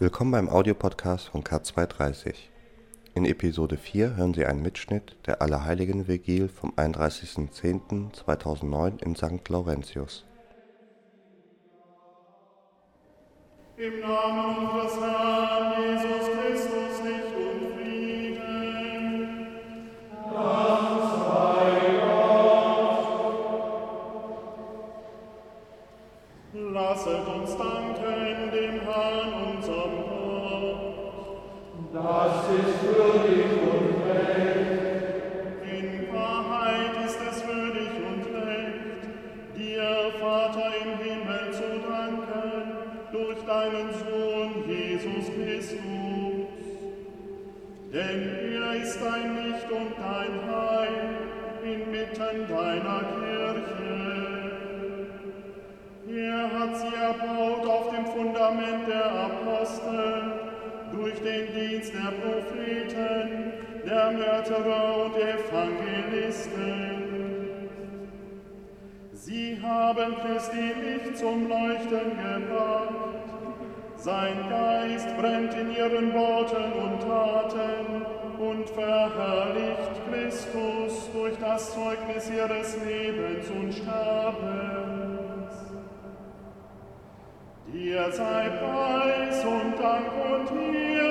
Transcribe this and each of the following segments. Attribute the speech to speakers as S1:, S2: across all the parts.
S1: Willkommen beim Audiopodcast von K230. In Episode 4 hören Sie einen Mitschnitt der Allerheiligen Allerheiligenvigil vom 31.10.2009 in St. Laurentius.
S2: Im Namen unseres Herrn Jesus. Er hat sie erbaut auf dem Fundament der Apostel durch den Dienst der Propheten, der Mörderer und Evangelisten. Sie haben Christi Licht zum Leuchten gebracht, Sein Geist brennt in ihren Worten und Taten, und verherrlicht Christus durch das Zeugnis ihres Lebens und Sterbens. Dir sei Preis und Dank und Ehre.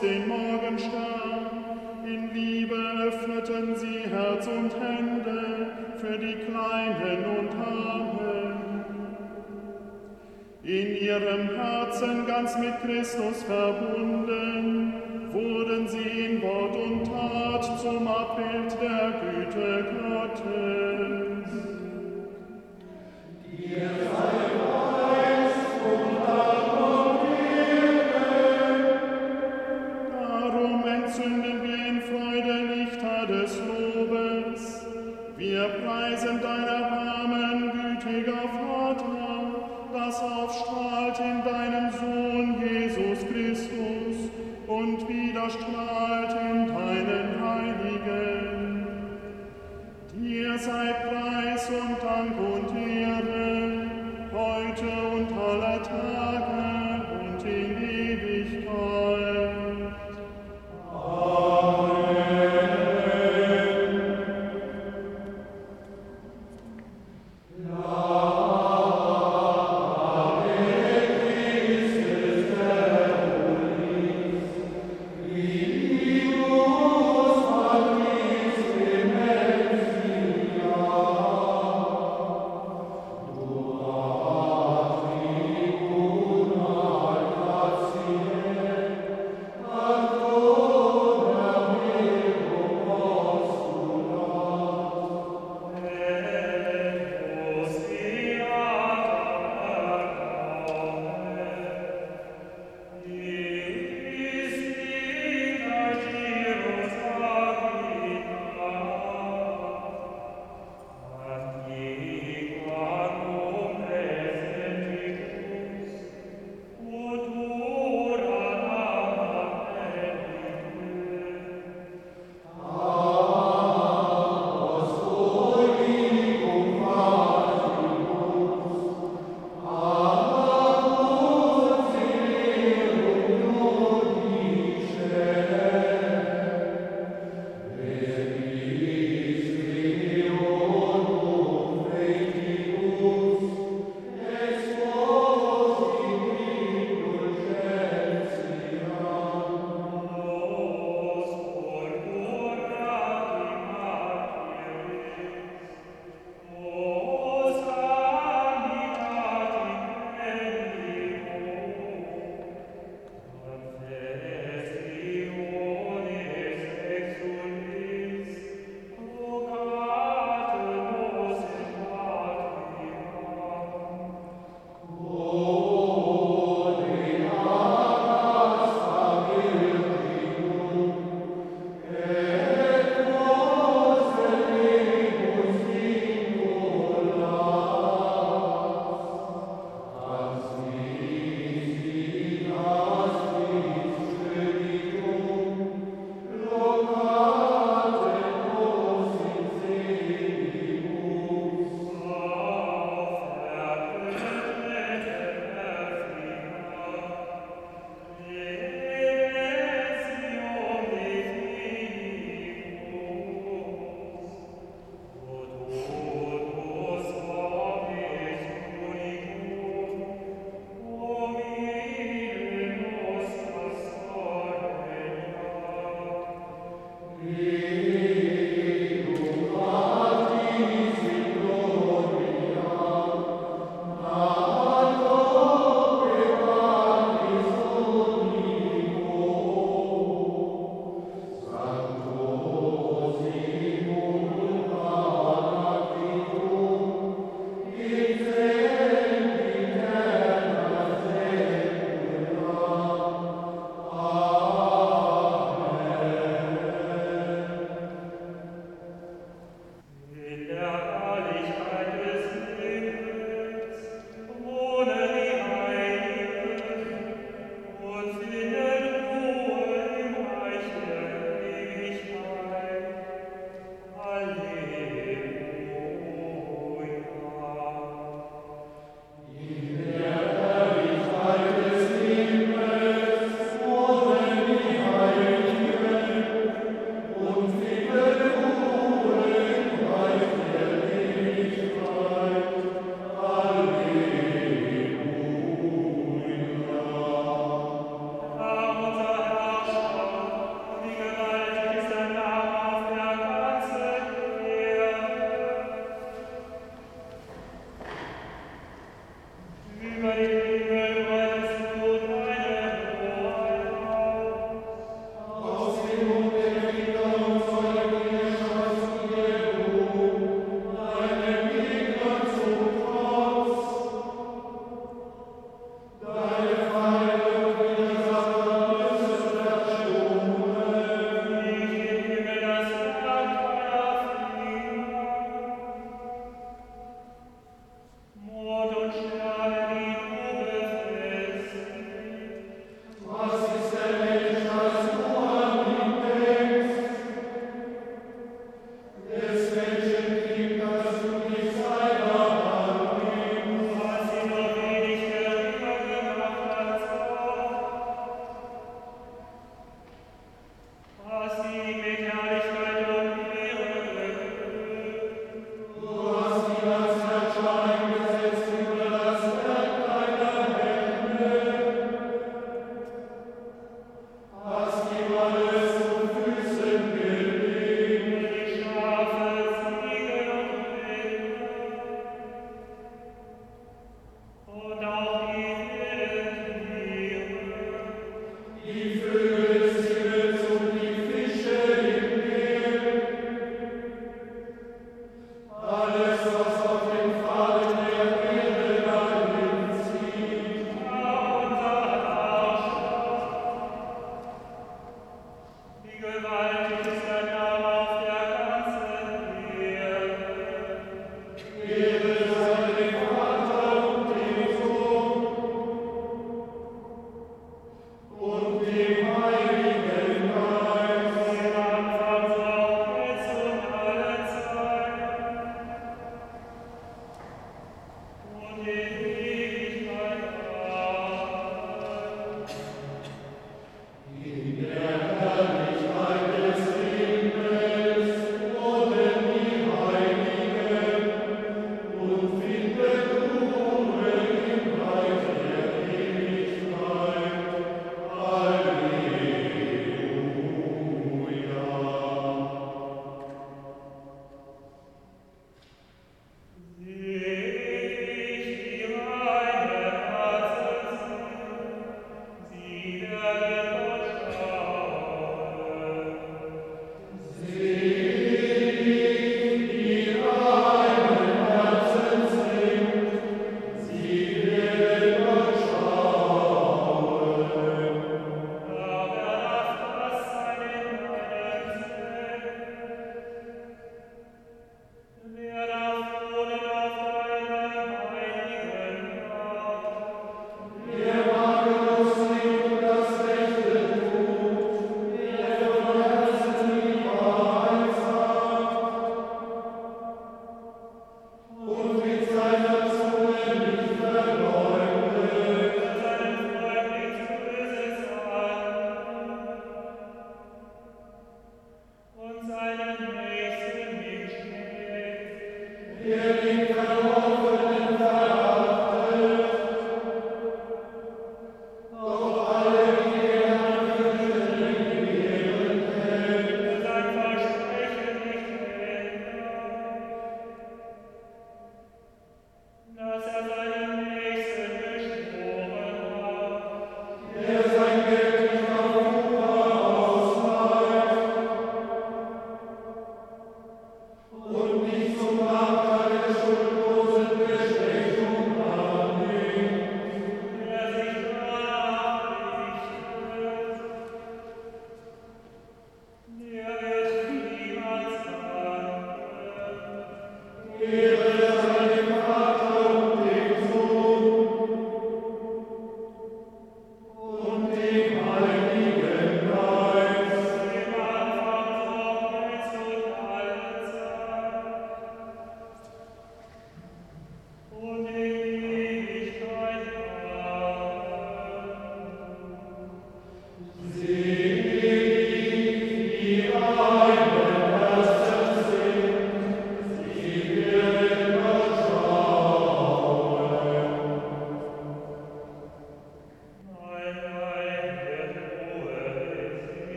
S2: den Morgenstern. In Liebe öffneten sie Herz und Hände für die Kleinen und Armen. In ihrem Herzen ganz mit Christus verbunden, wurden sie in Wort und Tat zum Abbild der Güte Gottes.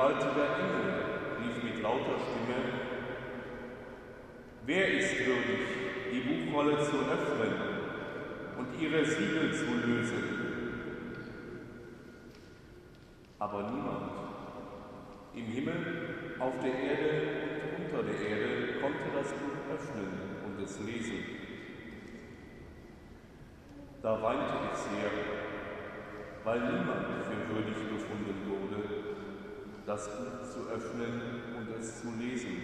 S3: Gewaltiger Engel rief mit lauter Stimme, Wer ist würdig, die Buchrolle zu öffnen und ihre Siegel zu lösen? Aber niemand im Himmel, auf der Erde und unter der Erde konnte das Buch öffnen und es lesen. Da weinte ich sehr, weil niemand für würdig befunden wurde, das Buch zu öffnen und es zu lesen.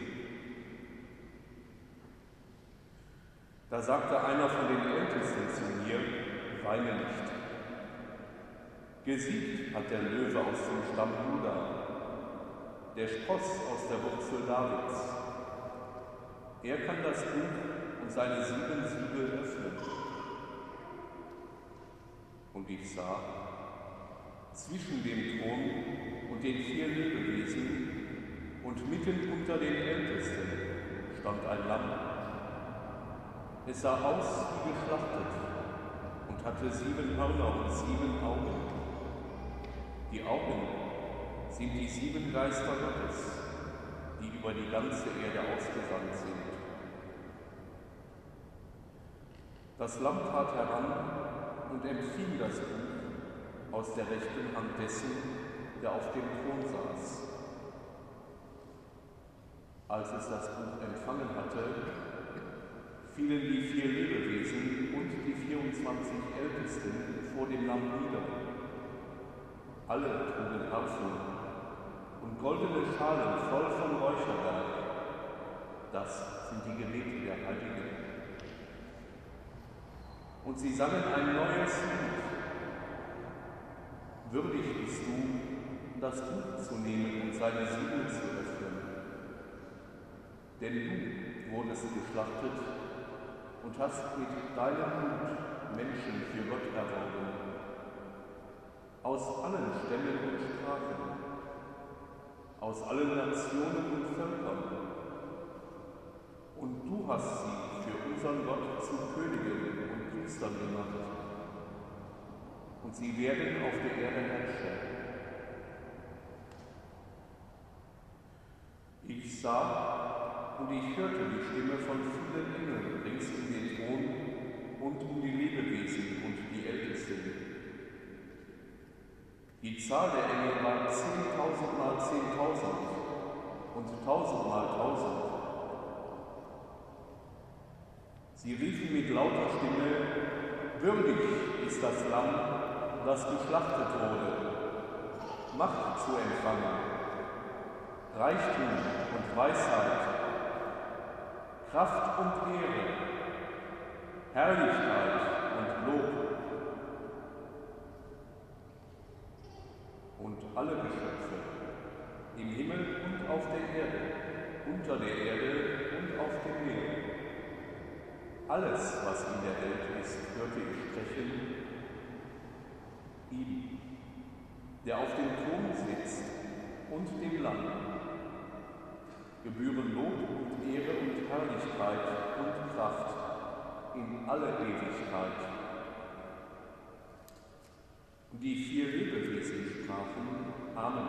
S3: Da sagte einer von den Ältesten zu mir, weine nicht. Gesiegt hat der Löwe aus dem Stamm Juda, der Spross aus der Wurzel Davids. Er kann das Buch und seine sieben Siegel öffnen. Und ich sah, zwischen dem Thron und den vier Lebewesen und mitten unter den Ältesten stand ein Lamm es sah aus wie geschlachtet und hatte sieben Hörner und sieben Augen. Die Augen sind die sieben Geister Gottes, die über die ganze Erde ausgesandt sind. Das Lamm trat heran und empfing das Buch aus der rechten Hand dessen, der auf dem Thron saß. Als es das Buch empfangen hatte, fielen die vier Lebewesen und die 24 Ältesten vor dem Lamm nieder. Alle trugen Harfen und goldene Schalen voll von Räucherwerk. Das sind die Gebete der Heiligen. Und sie sangen ein neues Lied. Würdig bist du, das Buch zu nehmen und seine Siegel zu öffnen. Denn du wurdest geschlachtet und hast mit deinem Blut Menschen für Gott erworben, aus allen Stämmen und Sprachen, aus allen Nationen und Völkern. Und du hast sie für unseren Gott zu Königen und Priestern gemacht. Und sie werden auf der Erde herrschen. Ich sah und ich hörte die Stimme von vielen Engeln rings um den Thron und um die Lebewesen und die Ältesten. Die Zahl der Engel war zehntausend mal zehntausend und tausend mal tausend. Sie riefen mit lauter Stimme, würdig ist das Lamm, das geschlachtet wurde, Macht zu empfangen, Reichtum und Weisheit Kraft und Ehre, Herrlichkeit und Lob. Und alle Geschöpfe im Himmel und auf der Erde, unter der Erde und auf dem Meer. Alles, was in der Welt ist, hörte ich sprechen, ihm, der auf dem Thron sitzt und dem Lamm gebühren Lob und Ehre und Herrlichkeit und Kraft in alle Ewigkeit. Die vier Lebewesen sprachen Amen.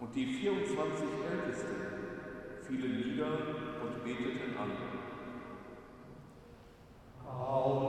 S3: Und die 24 Ältesten fielen nieder und beteten an.
S4: Oh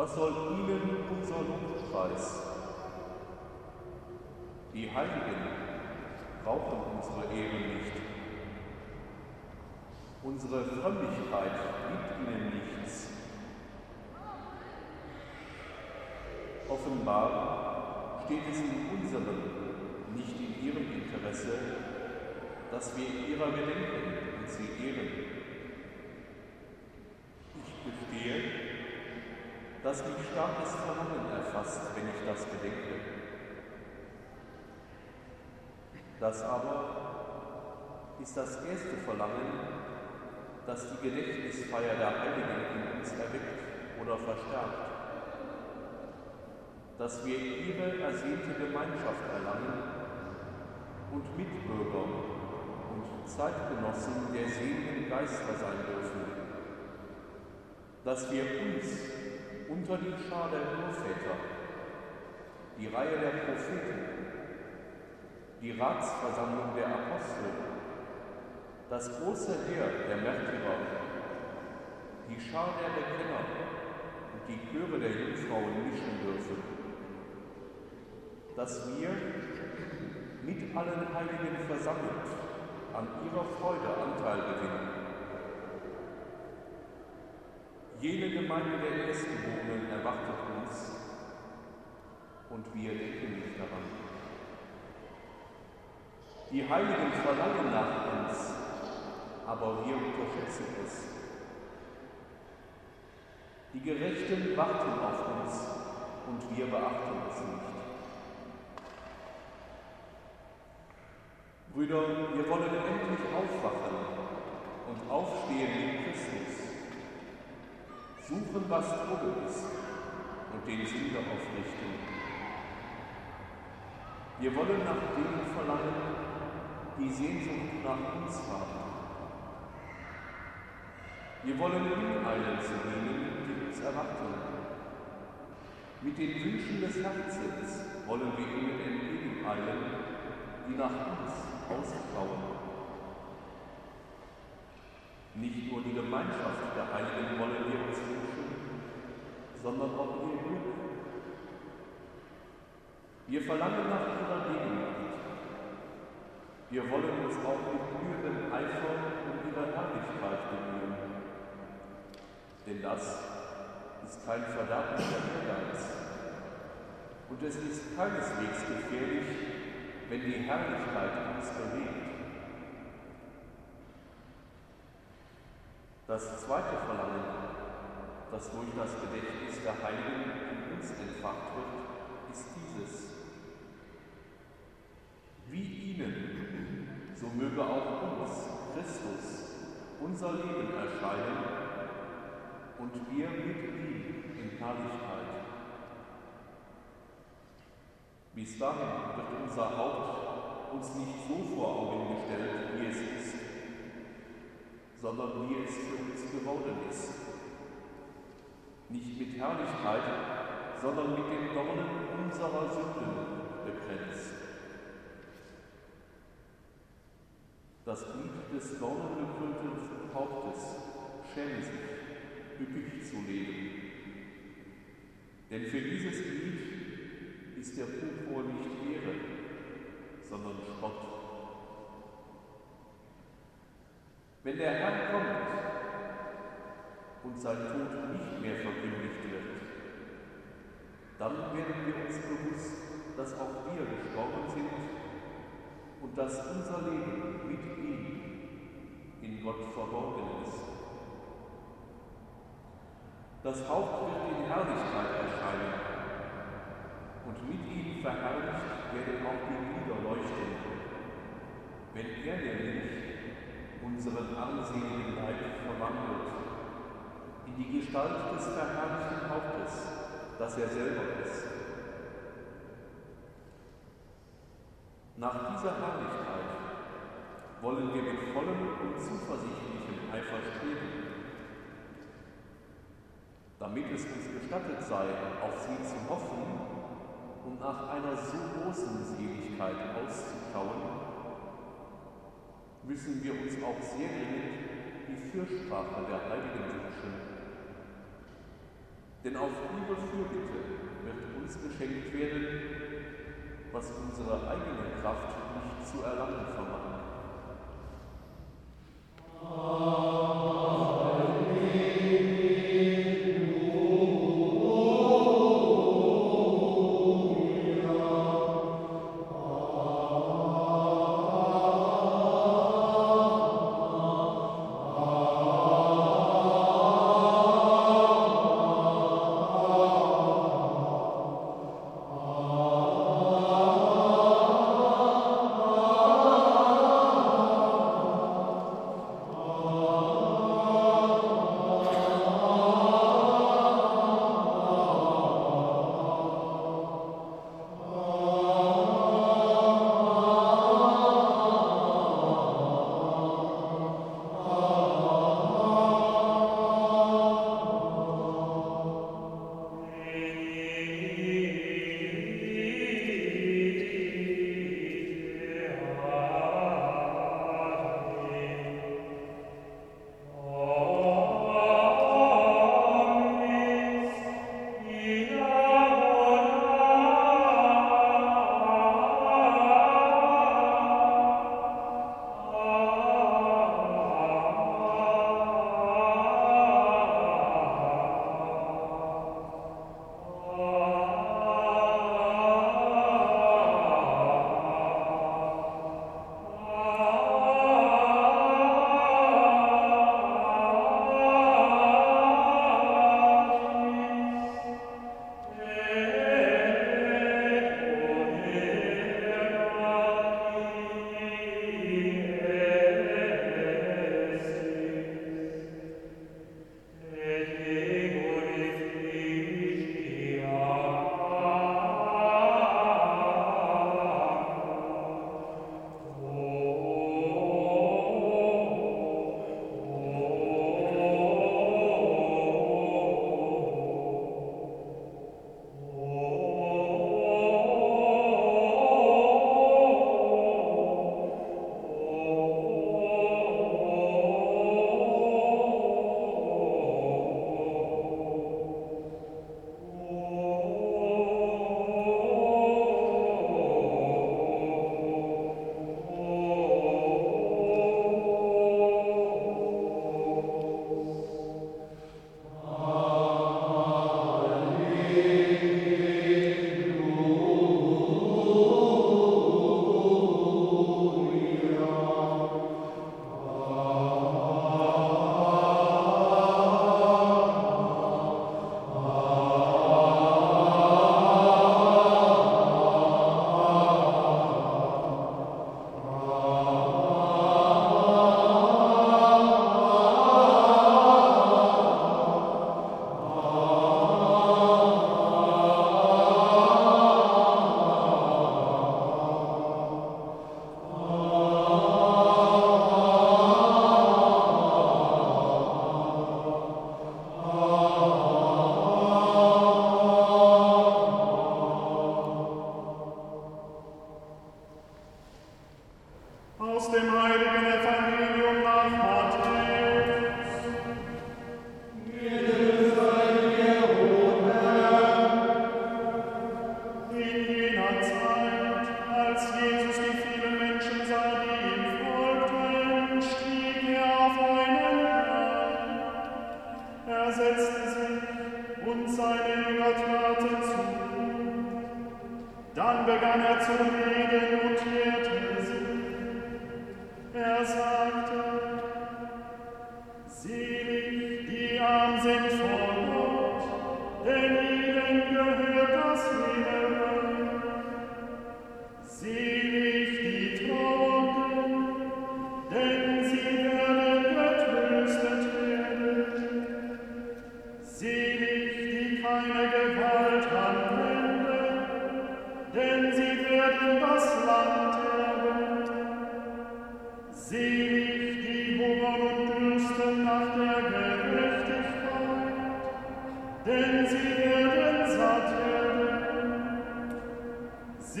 S3: Was soll ihnen unser Lobpreis? Die Heiligen brauchen unsere Ehre nicht. Unsere Frömmigkeit gibt ihnen nichts. Offenbar steht es in unserem, nicht in ihrem Interesse, dass wir ihrer gedenken und sie ehren. Ich gestehe, dass mich starkes Verlangen erfasst, wenn ich das bedenke. Das aber ist das erste Verlangen, das die Gedächtnisfeier der Heiligen in uns erweckt oder verstärkt, dass wir ihre ersehnte Gemeinschaft erlangen und Mitbürger und Zeitgenossen der seligen Geister sein dürfen, dass wir uns unter die Schar der Urväter, die Reihe der Propheten, die Ratsversammlung der Apostel, das große Heer der Märtyrer, die Schar der Bekenner und die Chöre der Jungfrauen mischen dürfen, dass wir mit allen Heiligen versammelt an ihrer Freude Anteil gewinnen. Jene Gemeinde der Erstgeborenen erwartet uns und wir denken nicht daran. Die Heiligen verlangen nach uns, aber wir unterschätzen es. Die Gerechten warten auf uns und wir beachten es nicht. Brüder, wir wollen endlich aufwachen und aufstehen in Christus, suchen, was Droge ist und den Sünder aufrichten. Wir wollen nach denen verlangen, die Sehnsucht nach uns haben. Wir wollen hineilen zu denen, die uns erwarten. Mit den Wünschen des Herzens wollen wir ihnen entgegeneilen, die nach uns ausklauen. Nicht nur die Gemeinschaft der Heiligen wollen wir uns wünschen, sondern auch ihr Glück. Wir verlangen nach ihrer Gegenwart wir wollen uns auch mit glühendem Eifer um ihre Herrlichkeit bemühen. Denn das ist kein verderblicher Ehrgeiz. Und es ist keineswegs gefährlich, wenn die Herrlichkeit uns bewegt. Das zweite Verlangen, das durch das Gedächtnis der Heiligen in uns entfacht wird, ist dieses. Wie ihnen so möge auch uns Christus unser Leben erscheinen und wir mit ihm in Herrlichkeit. Bis dahin wird unser Haupt uns nicht so vor Augen gestellt, wie es ist, sondern wie es für uns geworden ist. Nicht mit Herrlichkeit, sondern mit den Dornen unserer Sünden begrenzt. Das Glied des dornengekrönten Hauptes schäme sich, üppig zu leben. Denn für dieses Glied ist der Purpur nicht Ehre, sondern Spott. Wenn der Herr kommt und sein Tod nicht mehr verkündigt wird, dann werden wir uns bewusst, dass auch wir gestorben sind und dass unser Leben mit ihm in Gott verborgen ist. Das Haupt wird in Herrlichkeit erscheinen und mit ihm verherrlicht werden auch die Glieder leuchten, wenn er nämlich unseren armseligen Leib verwandelt in die Gestalt des verherrlichten Hauptes,
S4: das er selber ist. Nach dieser Herrlichkeit wollen wir mit vollem und zuversichtlichem Eifer streben, damit es uns gestattet sei, auf sie zu hoffen und nach einer so großen Seligkeit auszuschauen, müssen wir uns auch sehr dringend die Fürsprache der Heiligen wünschen. Denn auf ihre Fürbitte wird uns geschenkt werden, was unsere eigene Kraft nicht zu erlangen vermag.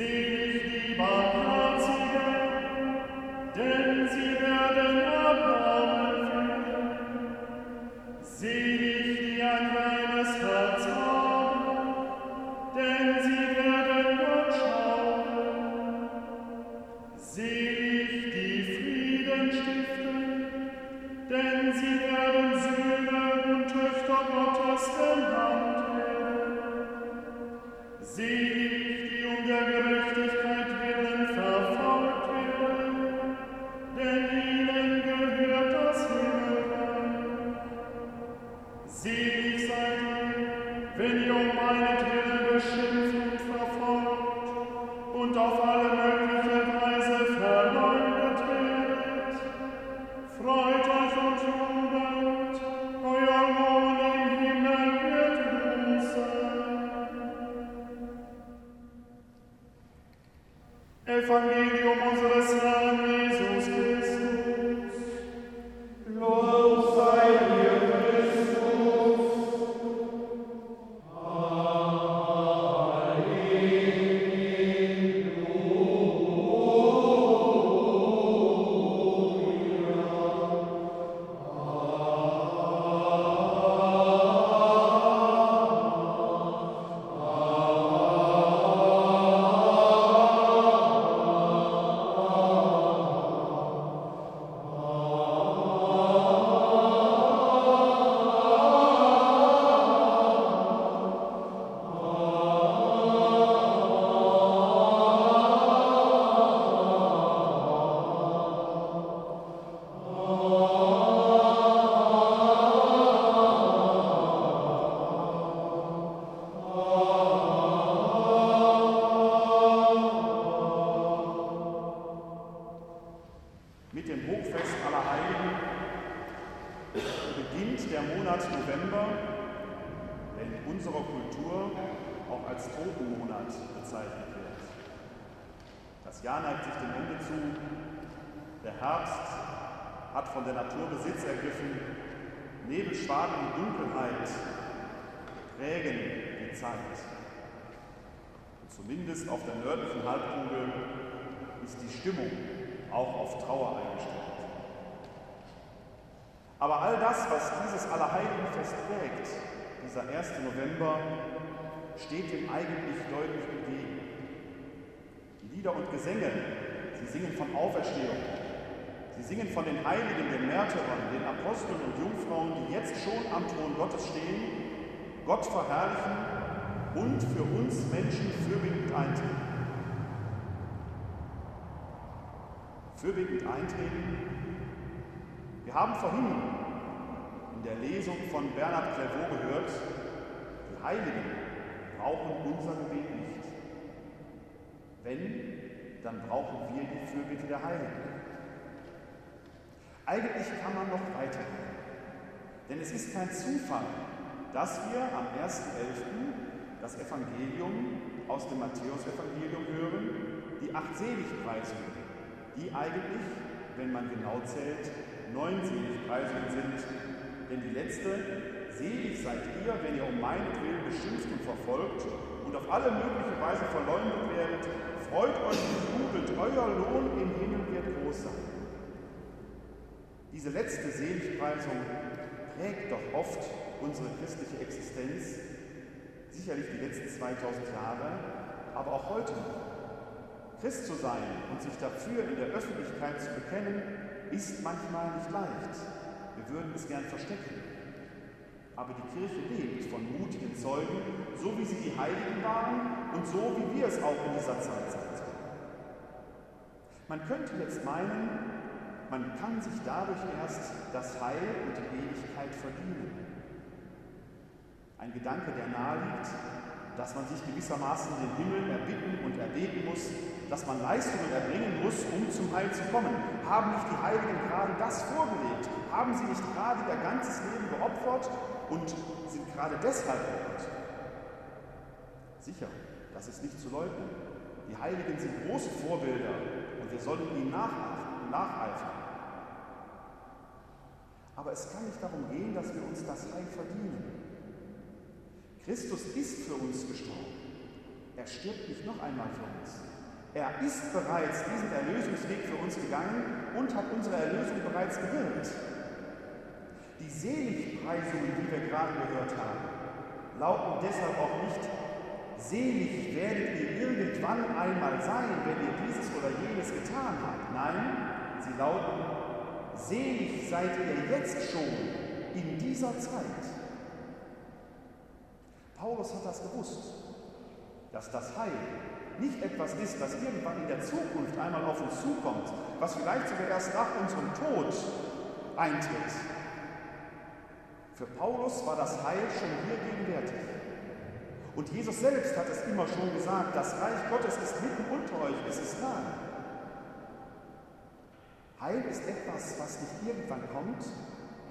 S5: Selig die Bahn. Stimmung auch auf Trauer eingestellt. Aber all das, was dieses Allerheiligenfest prägt, dieser 1. November, steht dem eigentlich deutlich entgegen. Lieder und Gesänge, sie singen von Auferstehung, sie singen von den Heiligen, den Märtyrern, den Aposteln und Jungfrauen, die jetzt schon am Thron Gottes stehen, Gott verherrlichen und für uns Menschen fürbittend eintreten. Fürbittend eintreten. Wir haben vorhin in der Lesung von Bernhard Clairvaux gehört, die Heiligen brauchen unser Gebet nicht. Wenn, dann brauchen wir die Fürbitte der Heiligen. Eigentlich kann man noch weitergehen, denn es ist kein Zufall, dass wir am 1.11 das Evangelium aus dem Matthäusevangelium hören, die acht Seligpreisungen, die eigentlich, wenn man genau zählt, neun Seligpreisungen sind. Denn die letzte, selig seid ihr, wenn ihr um meinetwillen beschimpft und verfolgt und auf alle mögliche Weise verleumdet werdet, freut euch und jubelt, euer Lohn im Himmel wird groß sein. Diese letzte Seligpreisung prägt doch oft unsere christliche Existenz sicherlich die letzten 2000 Jahre, aber auch heute noch. Christ zu sein und sich dafür in der Öffentlichkeit zu bekennen, ist manchmal nicht leicht. Wir würden es gern verstecken. Aber die Kirche lebt von mutigen Zeugen, so wie sie die Heiligen waren und so wie wir es auch in dieser Zeit sind. Man könnte jetzt meinen, man kann sich dadurch erst das Heil und die Ewigkeit verdienen. Ein Gedanke, der naheliegt, dass man sich gewissermaßen den Himmel erbitten und erbeten muss, dass man Leistungen erbringen muss, um zum Heil zu kommen. Haben nicht die Heiligen gerade das vorgelegt? Haben sie nicht gerade ihr ganzes Leben geopfert und sind gerade deshalb Gott? Sicher, das ist nicht zu leugnen. Die Heiligen sind große Vorbilder und wir sollen ihnen nacheifern. Aber es kann nicht darum gehen, dass wir uns das Heil verdienen. Christus ist für uns gestorben. Er stirbt nicht noch einmal für uns. Er ist bereits diesen Erlösungsweg für uns gegangen und hat unsere Erlösung bereits gewirkt. Die Seligpreisungen, die wir gerade gehört haben, lauten deshalb auch nicht, selig werdet ihr irgendwann einmal sein, wenn ihr dieses oder jenes getan habt. Nein, sie lauten, selig seid ihr jetzt schon in dieser Zeit. Paulus hat das gewusst, dass das Heil nicht etwas ist, das irgendwann in der Zukunft einmal auf uns zukommt, was vielleicht sogar erst nach unserem Tod eintritt. Für Paulus war das Heil schon hier gegenwärtig. Und Jesus selbst hat es immer schon gesagt, das Reich Gottes ist mitten unter euch, es ist nahe. Heil ist etwas, was nicht irgendwann kommt.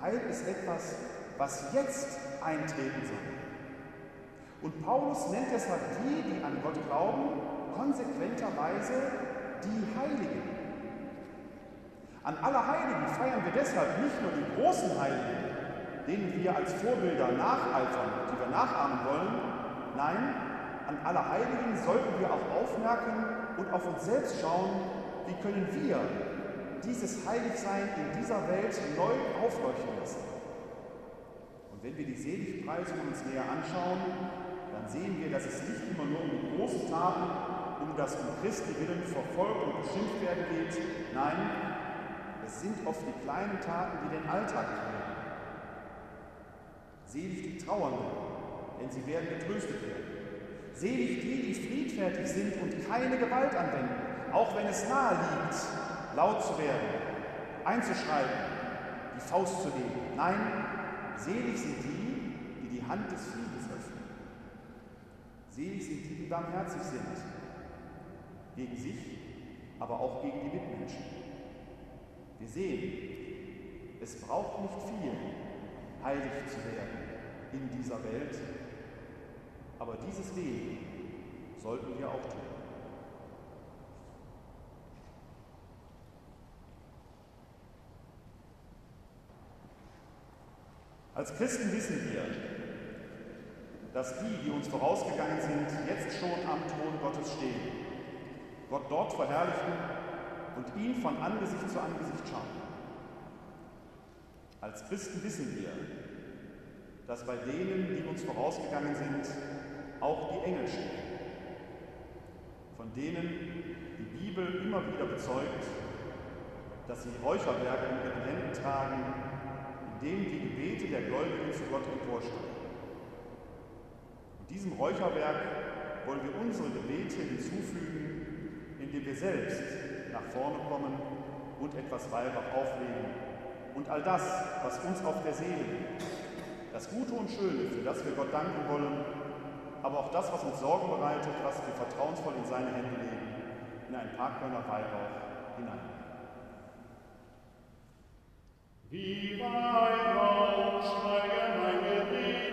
S5: Heil ist etwas, was jetzt eintreten soll. Und Paulus nennt deshalb die, die an Gott glauben, konsequenterweise die Heiligen. An alle Heiligen feiern wir deshalb nicht nur die großen Heiligen, denen wir als Vorbilder nacheifern, die wir nachahmen wollen. Nein, an alle Heiligen sollten wir auch aufmerken und auf uns selbst schauen, wie können wir dieses Heiligsein in dieser Welt neu aufleuchten lassen. Und wenn wir die Seligpreisung uns näher anschauen, dann sehen wir, dass es nicht immer nur um die großen Taten, um das um Christi willen verfolgt und beschimpft werden geht. Nein, es sind oft die kleinen Taten, die den Alltag prägen. Selig die Trauernden, denn sie werden getröstet werden. Selig die, die friedfertig sind und keine Gewalt anwenden, auch wenn es nahe liegt, laut zu werden, einzuschreiten, die Faust zu legen. Nein, selig sind die, die die Hand des Friedens. Selig sind die, die barmherzig sind, gegen sich, aber auch gegen die Mitmenschen. Wir sehen, es braucht nicht viel, heilig zu werden in dieser Welt, aber dieses Leben sollten wir auch tun. Als Christen wissen wir, dass die, die uns vorausgegangen sind, jetzt schon am Thron Gottes stehen, Gott dort verherrlichen und ihn von Angesicht zu Angesicht schauen. Als Christen wissen wir, dass bei denen, die uns vorausgegangen sind, auch die Engel stehen, von denen die Bibel immer wieder bezeugt, dass sie Räucherwerke in ihren Händen tragen, in denen die Gebete der Gläubigen zu Gott emporsteigen. Diesem Räucherwerk wollen wir unsere Gebete hinzufügen, indem wir selbst nach vorne kommen und etwas Weihrauch auflegen und all das, was uns auf der Seele liegt, das Gute und Schöne, für das wir Gott danken wollen, aber auch das, was uns Sorgen bereitet, was wir vertrauensvoll in seine Hände legen, in ein Parkkörner Weihrauch hinein.
S2: Wie Weihrauch steige mein Gebet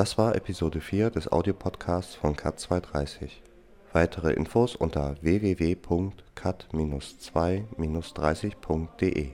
S1: Das war Episode 4 des Audiopodcasts von Cat230. Weitere Infos unter www.cat-2-30.de